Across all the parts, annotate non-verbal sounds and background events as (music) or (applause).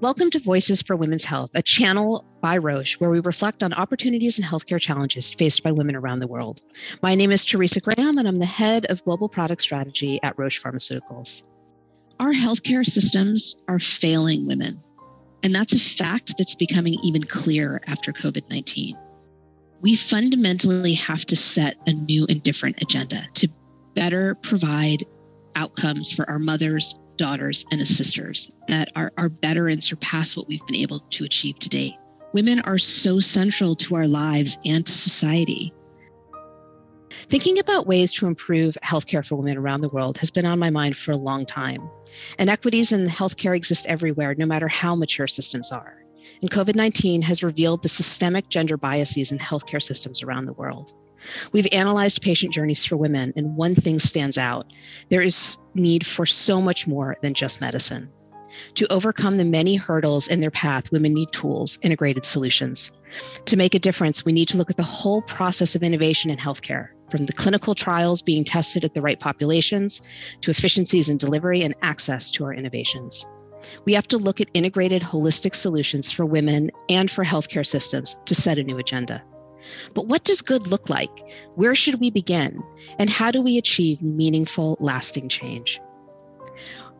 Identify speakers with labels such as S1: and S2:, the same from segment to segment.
S1: Welcome to Voices for Women's Health, a channel by Roche where we reflect on opportunities and healthcare challenges faced by women around the world. My name is Teresa Graham, and I'm the head of global product strategy at Roche Pharmaceuticals. Our healthcare systems are failing women, and that's a fact that's becoming even clearer after COVID 19. We fundamentally have to set a new and different agenda to better provide outcomes for our mothers, daughters, and sisters that are, are better and surpass what we've been able to achieve to date. Women are so central to our lives and to society. Thinking about ways to improve healthcare for women around the world has been on my mind for a long time. Inequities in healthcare exist everywhere, no matter how mature systems are. And COVID 19 has revealed the systemic gender biases in healthcare systems around the world. We've analyzed patient journeys for women, and one thing stands out there is need for so much more than just medicine. To overcome the many hurdles in their path, women need tools, integrated solutions. To make a difference, we need to look at the whole process of innovation in healthcare, from the clinical trials being tested at the right populations to efficiencies in delivery and access to our innovations. We have to look at integrated, holistic solutions for women and for healthcare systems to set a new agenda. But what does good look like? Where should we begin? And how do we achieve meaningful, lasting change?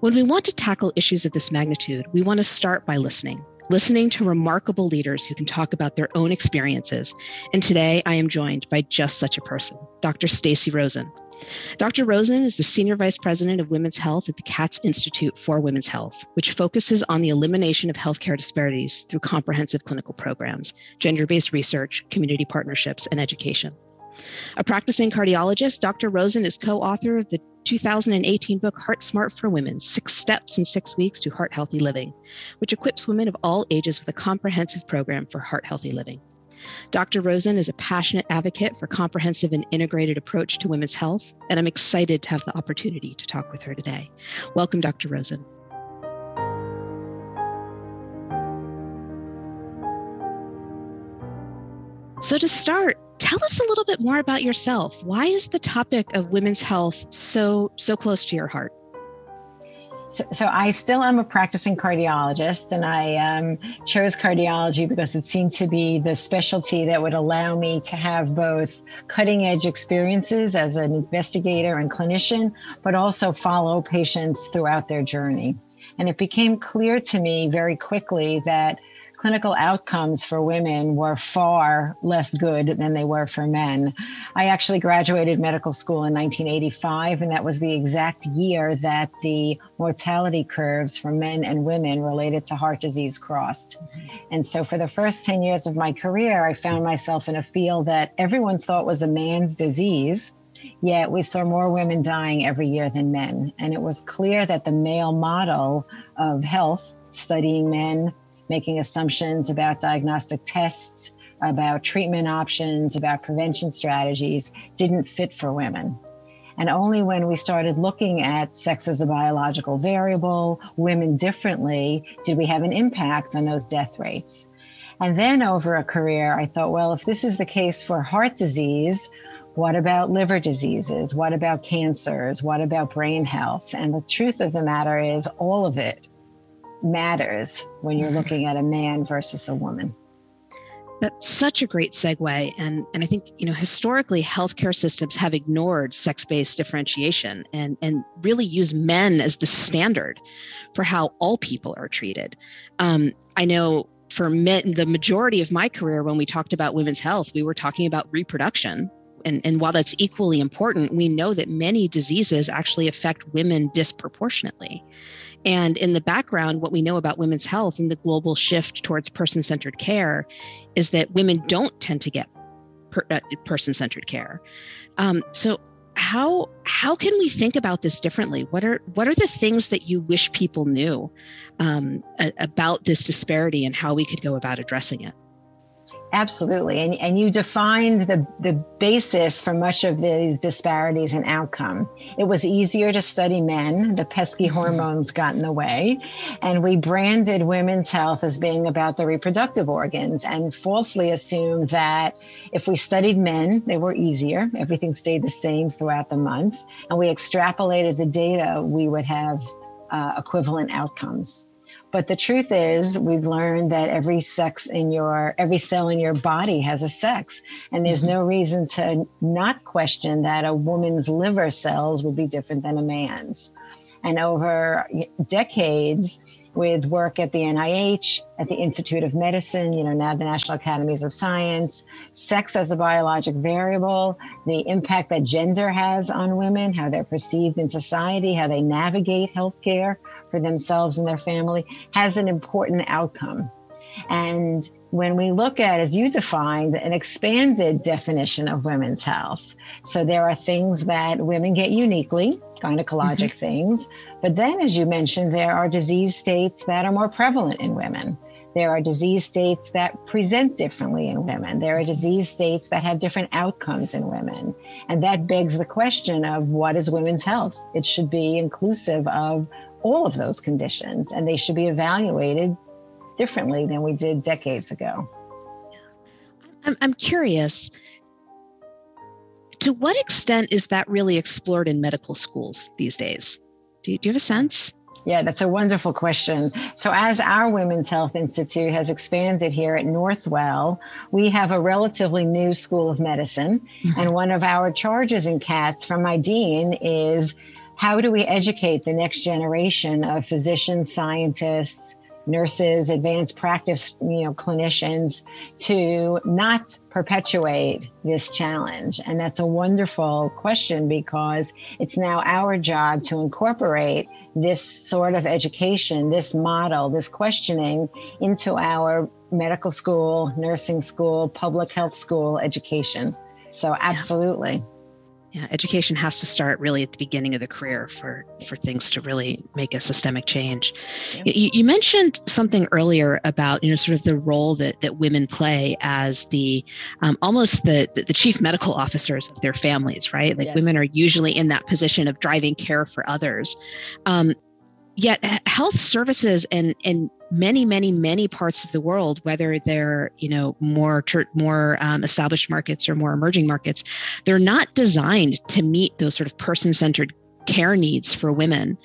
S1: When we want to tackle issues of this magnitude, we want to start by listening, listening to remarkable leaders who can talk about their own experiences. And today I am joined by just such a person, Dr. Stacey Rosen. Dr. Rosen is the Senior Vice President of Women's Health at the Katz Institute for Women's Health, which focuses on the elimination of healthcare disparities through comprehensive clinical programs, gender based research, community partnerships, and education. A practicing cardiologist, Dr. Rosen is co author of the 2018 book Heart Smart for Women Six Steps in Six Weeks to Heart Healthy Living, which equips women of all ages with a comprehensive program for heart healthy living. Dr. Rosen is a passionate advocate for comprehensive and integrated approach to women's health, and I'm excited to have the opportunity to talk with her today. Welcome, Dr. Rosen. So, to start, tell us a little bit more about yourself. Why is the topic of women's health so so close to your heart?
S2: So, I still am a practicing cardiologist, and I um, chose cardiology because it seemed to be the specialty that would allow me to have both cutting edge experiences as an investigator and clinician, but also follow patients throughout their journey. And it became clear to me very quickly that clinical outcomes for women were far less good than they were for men. I actually graduated medical school in 1985, and that was the exact year that the mortality curves for men and women related to heart disease crossed. And so, for the first 10 years of my career, I found myself in a field that everyone thought was a man's disease. Yet we saw more women dying every year than men. And it was clear that the male model of health, studying men, making assumptions about diagnostic tests, about treatment options, about prevention strategies didn't fit for women. And only when we started looking at sex as a biological variable, women differently, did we have an impact on those death rates. And then over a career, I thought, well, if this is the case for heart disease, what about liver diseases? What about cancers? What about brain health? And the truth of the matter is, all of it matters when you're mm-hmm. looking at a man versus a woman.
S1: That's such a great segue. And, and I think, you know, historically, healthcare systems have ignored sex based differentiation and, and really use men as the standard for how all people are treated. Um, I know for men, the majority of my career, when we talked about women's health, we were talking about reproduction. And, and while that's equally important, we know that many diseases actually affect women disproportionately. And in the background, what we know about women's health and the global shift towards person centered care is that women don't tend to get per, uh, person centered care. Um, so, how how can we think about this differently? What are what are the things that you wish people knew um, a, about this disparity and how we could go about addressing it?
S2: Absolutely. And, and you defined the, the basis for much of these disparities in outcome. It was easier to study men, the pesky mm-hmm. hormones got in the way. And we branded women's health as being about the reproductive organs and falsely assumed that if we studied men, they were easier, everything stayed the same throughout the month. And we extrapolated the data, we would have uh, equivalent outcomes. But the truth is, we've learned that every sex in your, every cell in your body has a sex. And there's mm-hmm. no reason to not question that a woman's liver cells would be different than a man's. And over decades, with work at the NIH, at the Institute of Medicine, you know, now the National Academies of Science, sex as a biologic variable, the impact that gender has on women, how they're perceived in society, how they navigate healthcare for themselves and their family, has an important outcome. And when we look at, as you defined, an expanded definition of women's health, so there are things that women get uniquely, gynecologic mm-hmm. things, but then, as you mentioned, there are disease states that are more prevalent in women. There are disease states that present differently in women. There are disease states that have different outcomes in women. And that begs the question of what is women's health? It should be inclusive of all of those conditions, and they should be evaluated differently than we did decades ago.
S1: I'm, I'm curious to what extent is that really explored in medical schools these days? Do you, do you have a sense?
S2: Yeah, that's a wonderful question. So, as our Women's Health Institute has expanded here at Northwell, we have a relatively new school of medicine. Mm-hmm. And one of our charges in Katz from my dean is how do we educate the next generation of physicians, scientists, nurses, advanced practice, you know, clinicians to not perpetuate this challenge? And that's a wonderful question because it's now our job to incorporate this sort of education, this model, this questioning into our medical school, nursing school, public health school education. So absolutely. Yeah
S1: yeah, education has to start really at the beginning of the career for for things to really make a systemic change. Yeah. You, you, mentioned something earlier about you know sort of the role that that women play as the um, almost the, the chief medical officers of their families, right? Like yes. women are usually in that position of driving care for others. Um, yet health services and and many many many parts of the world whether they're you know more more um, established markets or more emerging markets they're not designed to meet those sort of person-centered care needs for women.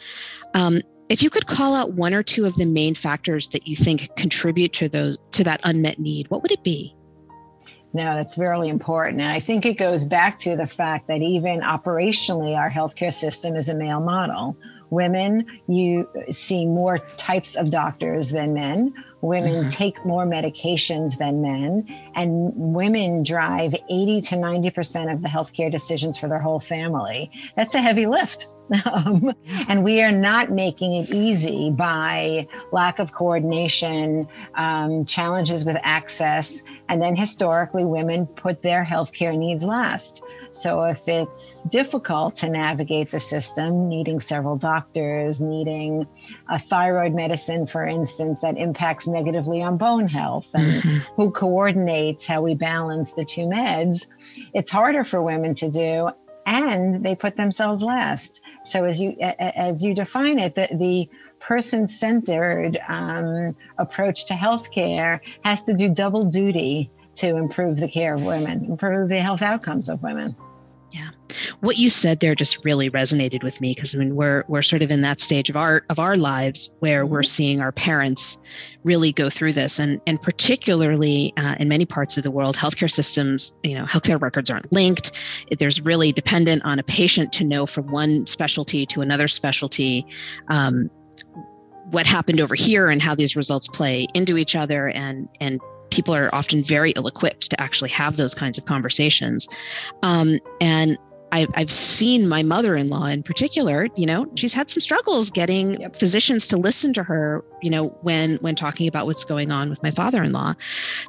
S1: Um, if you could call out one or two of the main factors that you think contribute to those to that unmet need what would it be?
S2: No, that's really important. And I think it goes back to the fact that even operationally, our healthcare system is a male model women you see more types of doctors than men. Women mm-hmm. take more medications than men. And women drive 80 to 90% of the healthcare decisions for their whole family. That's a heavy lift. (laughs) Um, and we are not making it easy by lack of coordination, um, challenges with access, and then historically, women put their healthcare needs last. So if it's difficult to navigate the system, needing several doctors, needing a thyroid medicine, for instance, that impacts negatively on bone health, and mm-hmm. who coordinates how we balance the two meds, it's harder for women to do and they put themselves last. So as you as you define it, the, the person-centered um, approach to healthcare has to do double duty to improve the care of women, improve the health outcomes of women.
S1: Yeah. What you said there just really resonated with me because I mean we're we're sort of in that stage of our of our lives where mm-hmm. we're seeing our parents really go through this and and particularly uh, in many parts of the world healthcare systems you know healthcare records aren't linked there's really dependent on a patient to know from one specialty to another specialty um, what happened over here and how these results play into each other and and people are often very ill equipped to actually have those kinds of conversations. Um, and I, I've seen my mother-in-law in particular, you know, she's had some struggles getting yep. physicians to listen to her, you know, when when talking about what's going on with my father-in-law.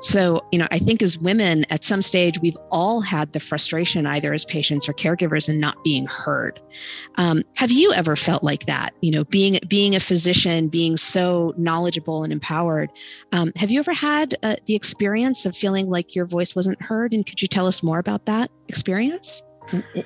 S1: So, you know, I think as women at some stage we've all had the frustration either as patients or caregivers and not being heard. Um, have you ever felt like that? You know, being being a physician, being so knowledgeable and empowered. Um, have you ever had uh, the experience of feeling like your voice wasn't heard? And could you tell us more about that experience?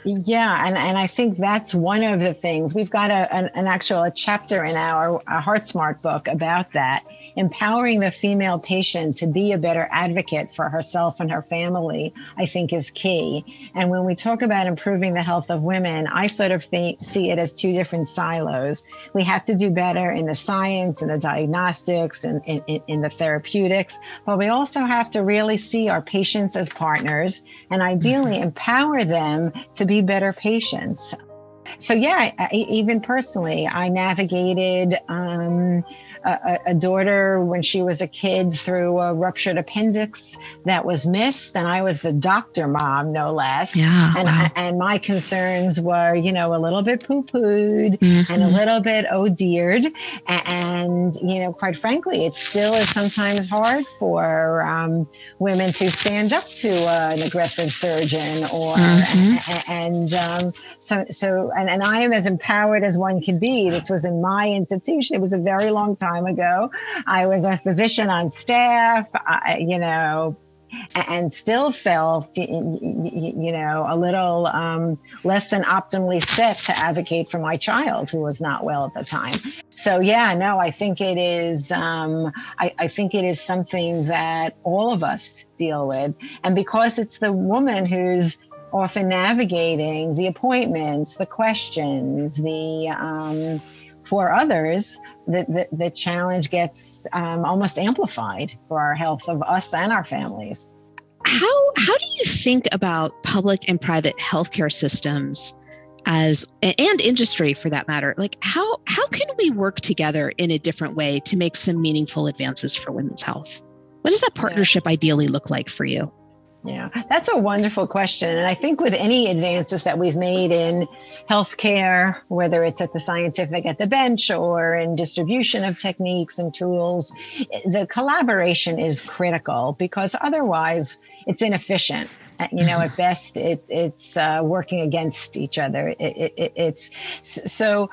S2: Yeah, and, and I think that's one of the things. We've got a, an, an actual a chapter in our Heart Smart book about that, empowering the female patient to be a better advocate for herself and her family, I think is key. And when we talk about improving the health of women, I sort of think, see it as two different silos. We have to do better in the science and the diagnostics and in, in, in the therapeutics, but we also have to really see our patients as partners and ideally mm-hmm. empower them to be better patients. So, yeah, I, even personally, I navigated. Um, a, a, daughter when she was a kid through a ruptured appendix that was missed, and I was the doctor mom, no less.
S1: Yeah,
S2: and
S1: wow.
S2: and my concerns were, you know, a little bit poo pooed mm-hmm. and a little bit oh deared, and you know, quite frankly, it still is sometimes hard for um, women to stand up to uh, an aggressive surgeon or mm-hmm. and, and um, so so and, and I am as empowered as one can be. This was in my institution. It was a very long time time ago. I was a physician on staff, I, you know, and still felt, you know, a little um, less than optimally set to advocate for my child who was not well at the time. So yeah, no, I think it is. Um, I, I think it is something that all of us deal with, and because it's the woman who's often navigating the appointments, the questions, the um, for others, the, the, the challenge gets um, almost amplified for our health of us and our families.
S1: How, how do you think about public and private healthcare systems as and industry for that matter like how how can we work together in a different way to make some meaningful advances for women's health what does that partnership yeah. ideally look like for you
S2: yeah, that's a wonderful question. And I think with any advances that we've made in healthcare, whether it's at the scientific at the bench or in distribution of techniques and tools, the collaboration is critical because otherwise it's inefficient. You know, at best, it, it's uh, working against each other. It, it, it's so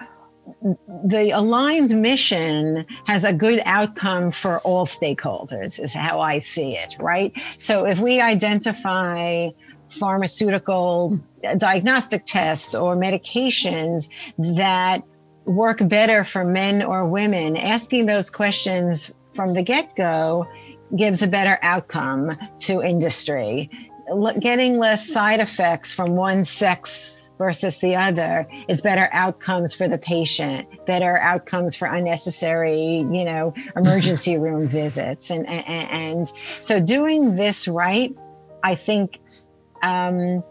S2: the aligned mission has a good outcome for all stakeholders is how i see it right? So if we identify pharmaceutical diagnostic tests or medications that work better for men or women asking those questions from the get-go gives a better outcome to industry. Getting less side effects from one sex versus the other is better outcomes for the patient, better outcomes for unnecessary, you know, (laughs) emergency room visits. And, and, and so doing this right, I think um,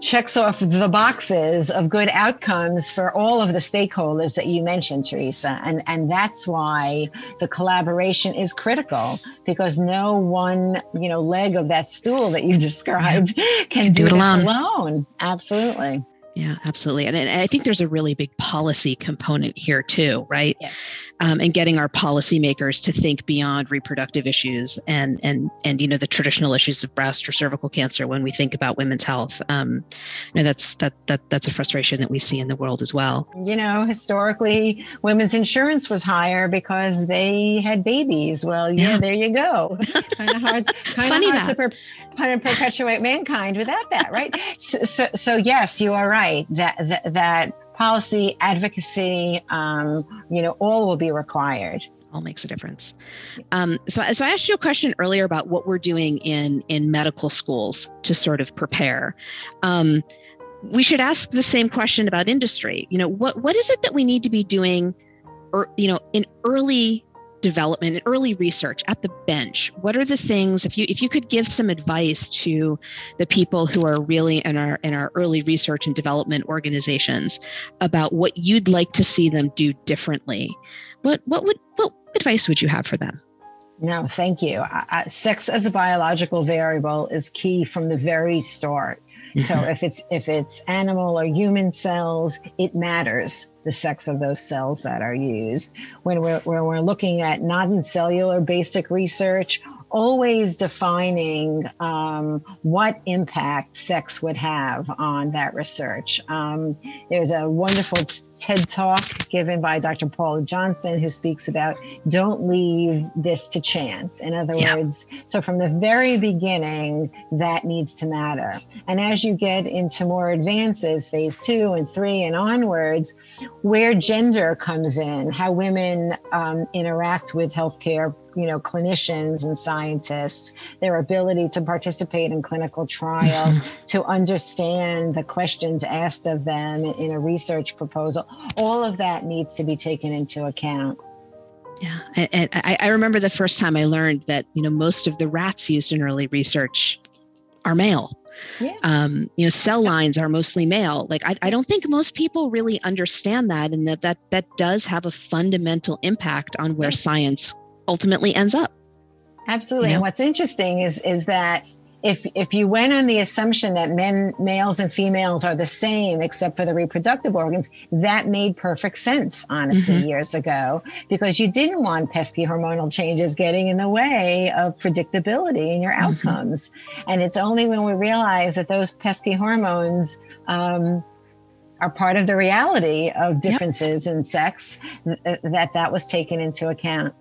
S2: checks off the boxes of good outcomes for all of the stakeholders that you mentioned, Teresa. And, and that's why the collaboration is critical because no one, you know, leg of that stool that you (laughs) described yeah. can, can, do, do it alone. alone. Absolutely.
S1: Yeah, absolutely. And, and I think there's a really big policy component here too, right?
S2: Yes.
S1: Um, and getting our policymakers to think beyond reproductive issues and and and you know the traditional issues of breast or cervical cancer when we think about women's health. Um, you know, that's that that that's a frustration that we see in the world as well.
S2: You know, historically, women's insurance was higher because they had babies. Well, yeah, yeah there you go. (laughs) kind of hard, kind of hard to, per, perpetuate mankind without that, right? so, so, so yes, you are right that that, that policy advocacy um, you know all will be required.
S1: All makes a difference. Um, so, so i asked you a question earlier about what we're doing in in medical schools to sort of prepare. Um, we should ask the same question about industry. You know what what is it that we need to be doing or you know in early development and early research at the bench what are the things if you if you could give some advice to the people who are really in our in our early research and development organizations about what you'd like to see them do differently what what would what advice would you have for them?
S2: No thank you. Uh, sex as a biological variable is key from the very start so mm-hmm. if it's if it's animal or human cells, it matters the sex of those cells that are used. When we're when we're looking at non-cellular basic research always defining um, what impact sex would have on that research. Um, there's a wonderful TED talk given by Dr. Paula Johnson who speaks about don't leave this to chance. In other yeah. words, so from the very beginning, that needs to matter. And as you get into more advances, phase two and three and onwards, where gender comes in, how women um, interact with healthcare you know clinicians and scientists their ability to participate in clinical trials mm-hmm. to understand the questions asked of them in a research proposal all of that needs to be taken into account
S1: yeah and, I, I remember the first time i learned that you know most of the rats used in early research are male yeah. Um, you know, cell lines are mostly male. Like I, I don't think most people really understand that, and that that that does have a fundamental impact on where science ultimately ends up.
S2: Absolutely. You know? And what's interesting is is that if if you went on the assumption that men males and females are the same except for the reproductive organs that made perfect sense honestly mm-hmm. years ago because you didn't want pesky hormonal changes getting in the way of predictability in your mm-hmm. outcomes and it's only when we realize that those pesky hormones um, are part of the reality of differences yep. in sex th- that that was taken into account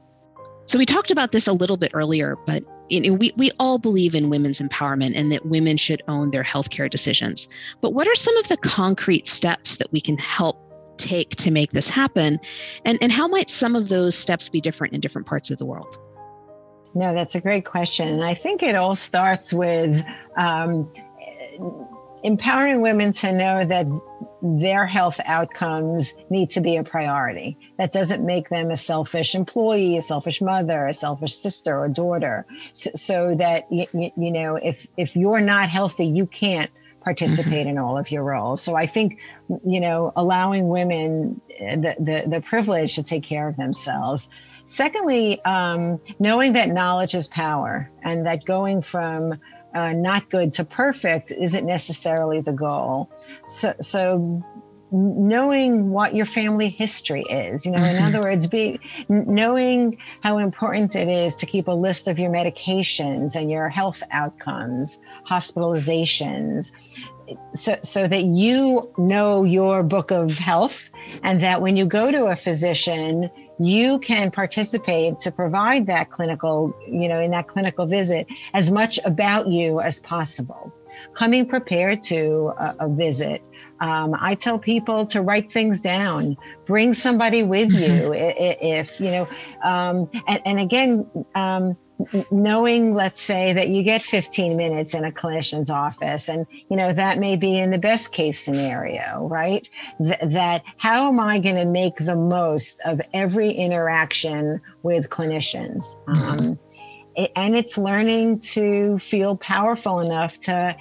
S1: so we talked about this a little bit earlier, but you know, we, we all believe in women's empowerment and that women should own their healthcare decisions. But what are some of the concrete steps that we can help take to make this happen? And, and how might some of those steps be different in different parts of the world?
S2: No, that's a great question. And I think it all starts with um, empowering women to know that their health outcomes need to be a priority. That doesn't make them a selfish employee, a selfish mother, a selfish sister or daughter. So, so that you, you know, if if you're not healthy, you can't participate mm-hmm. in all of your roles. So I think, you know, allowing women the the, the privilege to take care of themselves. Secondly, um, knowing that knowledge is power, and that going from uh, not good to perfect isn't necessarily the goal. So, so knowing what your family history is you know in mm-hmm. other words be knowing how important it is to keep a list of your medications and your health outcomes hospitalizations so so that you know your book of health and that when you go to a physician you can participate to provide that clinical, you know, in that clinical visit as much about you as possible. Coming prepared to a, a visit. Um, I tell people to write things down, bring somebody with you if, you know, um, and, and, again, um, knowing let's say that you get 15 minutes in a clinician's office and you know that may be in the best case scenario right? Th- that how am i going to make the most of every interaction with clinicians? Mm-hmm. um, it, and it's learning to feel powerful enough to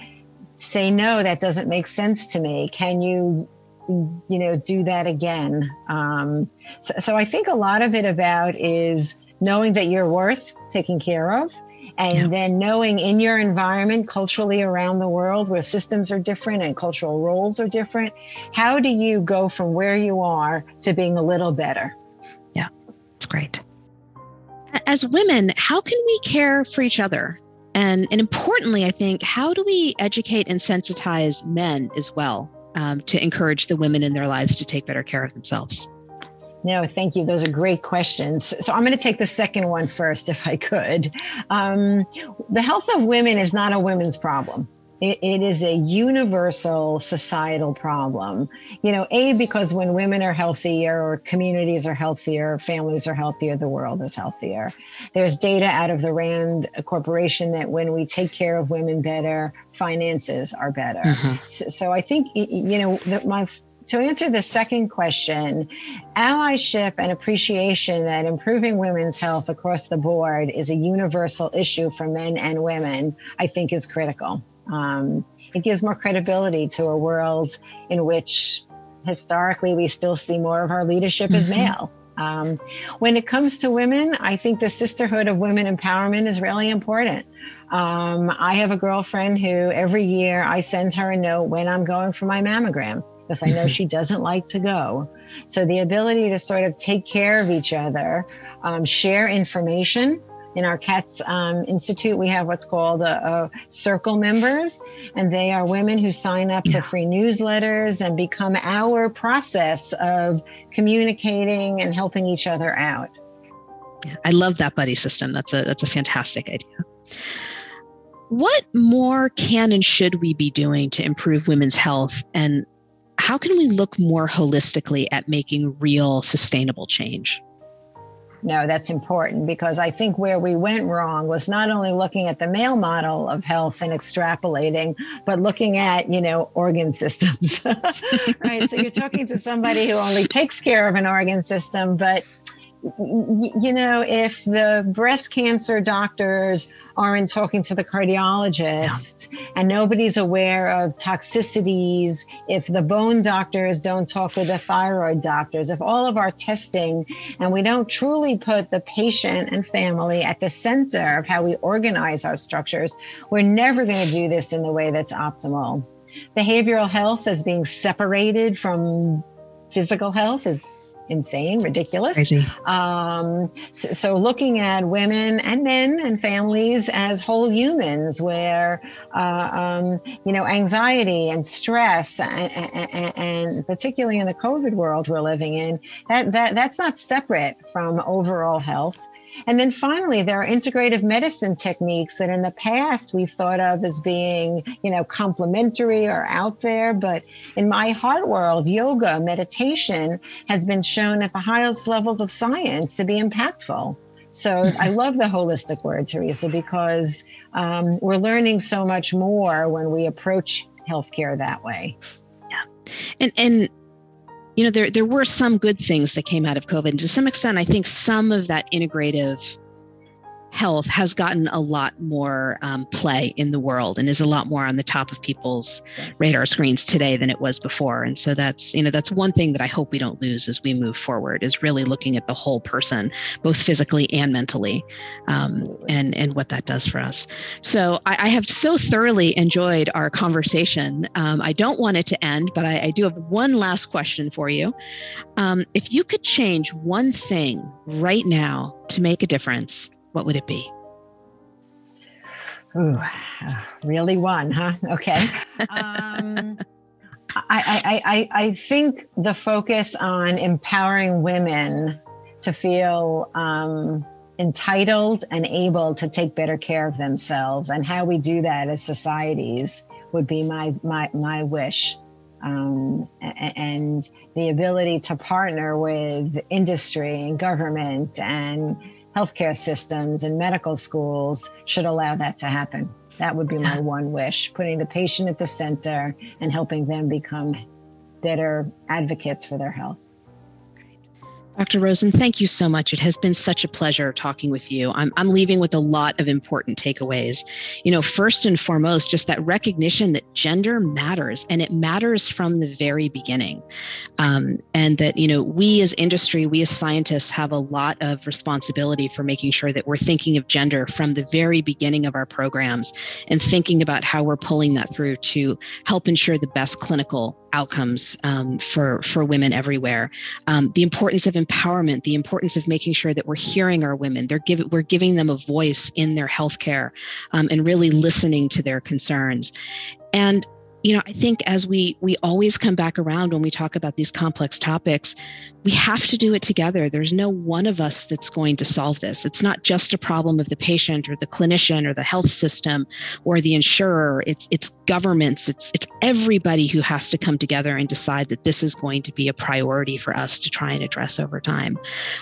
S2: say no that doesn't make sense to me. Can you you know do that again? Um, so, so i think a lot of it about is knowing that you're worth taking care of and yeah. then knowing in your environment culturally around the world where systems are different and cultural roles are different how do you go from where you are to being a little better?
S1: Yeah it's great. As women how can we care for each other? And and importantly i think how do we educate and sensitize men as well um, to encourage the women in their lives to take better care of themselves
S2: no, thank you. Those are great questions. So I'm going to take the second one first, if I could. Um, the health of women is not a women's problem. It, it is a universal societal problem. You know, A, because when women are healthier or communities are healthier, families are healthier, the world is healthier. There's data out of the RAND Corporation that when we take care of women better, finances are better. Mm-hmm. So, so, I think, you know, that my to answer the second question, allyship and appreciation that improving women's health across the board is a universal issue for men and women, I think is critical. Um, it gives more credibility to a world in which historically we still see more of our leadership mm-hmm. as male. Um, when it comes to women, I think the sisterhood of women empowerment is really important. Um, I have a girlfriend who every year I send her a note when I'm going for my mammogram because I know mm-hmm. she doesn't like to go. So the ability to sort of take care of each other, um, share information, in our Katz um, institute we have what's called a, a, circle members and they are women who sign up yeah. for free newsletters and become our process of communicating and helping each other out
S1: yeah, i love that buddy system that's a that's a fantastic idea what more can and should we be doing to improve women's health and how can we look more holistically at making real sustainable change
S2: no, that's important because I think where we went wrong was not only looking at the male model of health and extrapolating, but looking at, you know, organ systems. (laughs) right. So you're talking to somebody who only takes care of an organ system, but you know, if the breast cancer doctors aren't talking to the cardiologist yeah. and nobody's aware of toxicities, if the bone doctors don't talk with the thyroid doctors, if all of our testing and we don't truly put the patient and family at the center of how we organize our structures, we're never going to do this in the way that's optimal. Behavioral health is being separated from physical health is insane, ridiculous. Um, so, so, looking at women and men and families as whole humans, where uh, um, you know anxiety and stress, and, and, and, particularly in the COVID world we're living in, that that that's not separate from overall health. And then finally, there are integrative medicine techniques that in the past we thought of as being, you know, complementary or out there. But in my heart world, yoga, meditation has been shown at the highest levels of science to be impactful. So I love the holistic word, Teresa, because um, we're learning so much more when we approach healthcare that way.
S1: Yeah. And, and, you know, there there were some good things that came out of COVID. And to some extent, I think some of that integrative health has gotten a lot more um, play in the world and is a lot more on the top of people's yes. radar screens today than it was before. And so that's you know that's one thing that i hope we don't lose as we move forward is really looking at the whole person both physically and mentally um, and and what that does for us. So I, I have so thoroughly enjoyed our conversation. Um, i don't want it to end but I, I do have one last question for you. Um, if you could change one thing right now to make a difference what would it be?
S2: Ooh, really one, huh? Okay. (laughs) Um, I, I, I, I think the focus on empowering women to feel um, entitled and able to take better care of themselves and how we do that as societies would be my, my, my wish. Um, and the ability to partner with industry and government and healthcare systems and medical schools should allow that to happen. That would be my one wish, putting the patient at the center and helping them become better advocates for their health.
S1: Dr. Rosen, thank you so much. It has been such a pleasure talking with you. I'm, I'm leaving with a lot of important takeaways. You know, first and foremost, just that recognition that gender matters and it matters from the very beginning. Um, and that, you know, we as industry, we as scientists have a lot of responsibility for making sure that we're thinking of gender from the very beginning of our programs and thinking about how we're pulling that through to help ensure the best clinical outcomes um, for for women everywhere. Um, the importance of empowerment, the importance of making sure that we're hearing our women. They're we're giving them a voice in their healthcare, um, and really listening to their concerns. And you know, I think as we we always come back around when we talk about these complex topics, we have to do it together. There's no one of us that's going to solve this. It's not just a problem of the patient or the clinician or the health system or the insurer. It's it's governments. It's it's everybody who has to come together and decide that this is going to be a priority for us to try and address over time.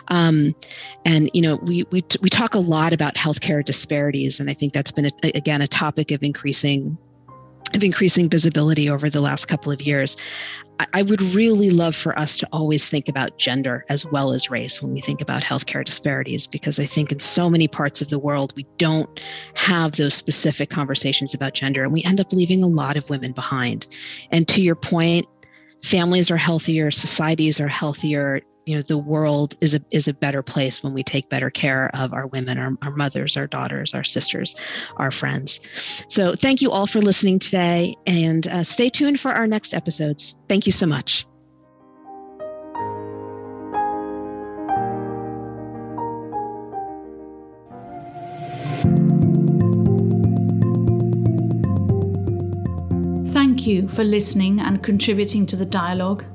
S1: Um, and you know, we we we talk a lot about healthcare disparities, and I think that's been a, again a topic of increasing of increasing visibility over the last couple of years. I would really love for us to always think about gender as well as race when we think about healthcare disparities, because I think in so many parts of the world, we don't have those specific conversations about gender, and we end up leaving a lot of women behind. And to your point, families are healthier, societies are healthier, you know the world is a is a better place when we take better care of our women our, our mothers our daughters our sisters our friends. So thank you all for listening today and uh, stay tuned for our next episodes. Thank you so much.
S3: Thank you for listening and contributing to the dialogue.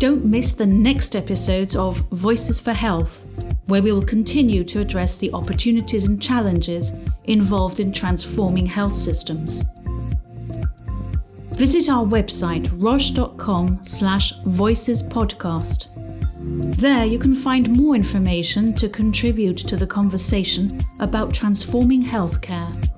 S3: Don't miss the next episodes of Voices for Health, where we will continue to address the opportunities and challenges involved in transforming health systems. Visit our website roche.com slash voicespodcast. There you can find more information to contribute to the conversation about transforming healthcare.